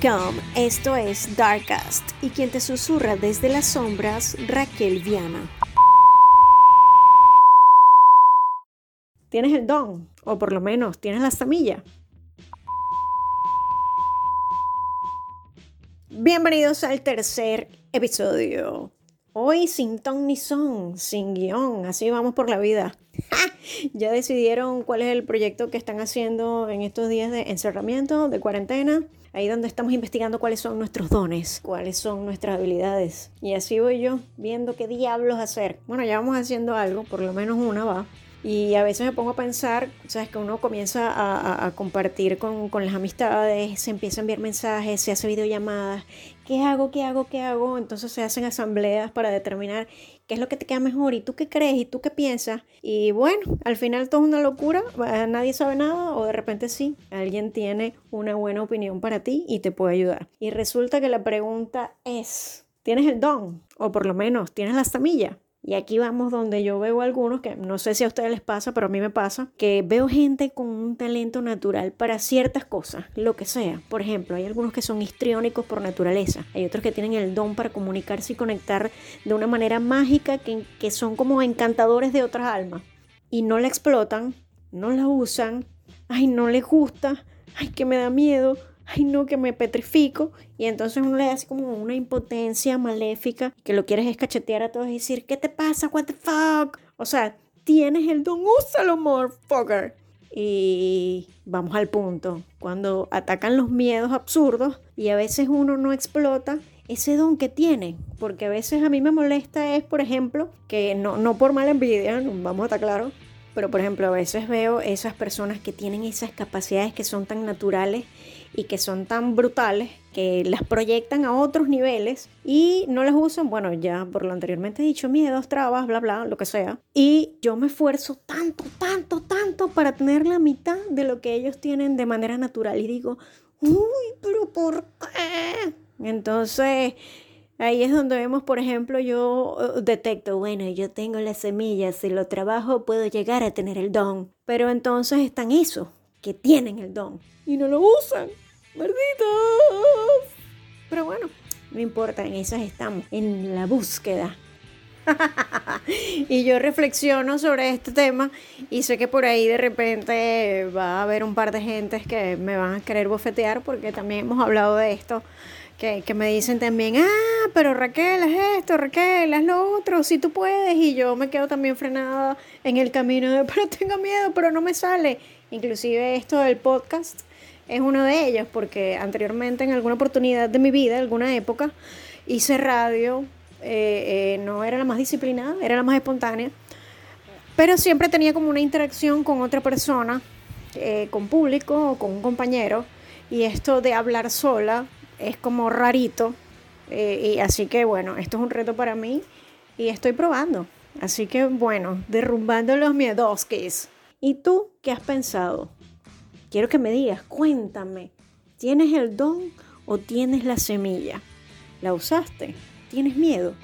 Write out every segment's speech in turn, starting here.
Welcome, esto es Darkcast y quien te susurra desde las sombras, Raquel Viana. Tienes el don, o por lo menos tienes la semilla. Bienvenidos al tercer episodio. Hoy sin ton ni son, sin guion, así vamos por la vida. ya decidieron cuál es el proyecto que están haciendo en estos días de encerramiento, de cuarentena. Ahí donde estamos investigando cuáles son nuestros dones, cuáles son nuestras habilidades. Y así voy yo viendo qué diablos hacer. Bueno, ya vamos haciendo algo, por lo menos una va. Y a veces me pongo a pensar, sabes, que uno comienza a, compartir con, las amistades, se empieza a enviar mensajes, se hace videollamadas, ¿qué hago? ¿Qué hago? ¿Qué hago? Entonces se hacen asambleas para determinar qué es lo que te queda mejor y tú qué crees y tú qué piensas. Y bueno, al final todo es una locura, nadie sabe nada o de repente sí, alguien tiene una buena opinión para ti y te puede ayudar. Y resulta que la pregunta es, ¿tienes el don? O por lo menos, ¿tienes la semilla? Y aquí vamos donde yo veo algunos, que no sé si a ustedes les pasa, pero a mí me pasa, que veo gente con un talento natural para ciertas cosas, lo que sea. Por ejemplo, hay algunos que son histriónicos por naturaleza, hay otros que tienen el don para comunicarse y conectar de una manera mágica, que, que son como encantadores de otras almas. Y no la explotan, no la usan, ay, no les gusta, ay, que me da miedo, ay no, que me petrifico. Y entonces uno le hace como una impotencia maléfica que lo quieres escachetear a todos y decir, ¿qué te pasa? ¿What the fuck? O sea, tienes el don, úsalo, motherfucker. Y vamos al punto. Cuando atacan los miedos absurdos y a veces uno no explota ese don que tiene. Porque a veces a mí me molesta es, por ejemplo, que no, no por mala envidia, vamos a estar claros, pero por ejemplo a veces veo esas personas que tienen esas capacidades que son tan naturales y que son tan brutales que las proyectan a otros niveles y no las usan, bueno, ya por lo anteriormente dicho, miedos, trabas, bla, bla, lo que sea. Y yo me esfuerzo tanto, tanto, tanto para tener la mitad de lo que ellos tienen de manera natural y digo, uy, pero ¿por qué? Entonces... Ahí es donde vemos, por ejemplo, yo detecto, bueno, yo tengo las semillas, si lo trabajo puedo llegar a tener el don. Pero entonces están esos que tienen el don y no lo usan. ¡Malditos! Pero bueno, no importa, en esas estamos, en la búsqueda. y yo reflexiono sobre este tema y sé que por ahí de repente va a haber un par de gentes que me van a querer bofetear porque también hemos hablado de esto que, que, me dicen también, ah, pero Raquel, es esto, Raquel, es lo otro, si tú puedes. Y yo me quedo también frenada en el camino de, pero tengo miedo, pero no me sale. Inclusive esto del podcast es uno de ellos, porque anteriormente en alguna oportunidad de mi vida, alguna época, hice radio, eh, eh, no era la más disciplinada, era la más espontánea, pero siempre tenía como una interacción con otra persona, eh, con público o con un compañero, y esto de hablar sola es como rarito. Y así que bueno, esto es un reto para mí y estoy probando. Así que bueno, derrumbando los miedos ¿Y tú qué has pensado? Quiero que me digas, cuéntame, ¿tienes el don o tienes la semilla? ¿La usaste? ¿Tienes miedo?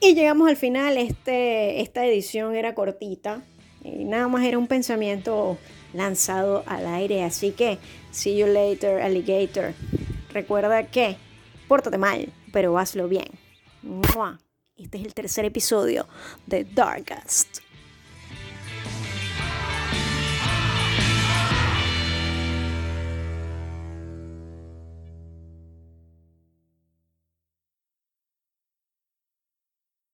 Y llegamos al final, este, esta edición era cortita, y nada más era un pensamiento lanzado al aire. Así que, see you later, alligator. Recuerda que, pórtate mal, pero hazlo bien. Este es el tercer episodio de Darkest.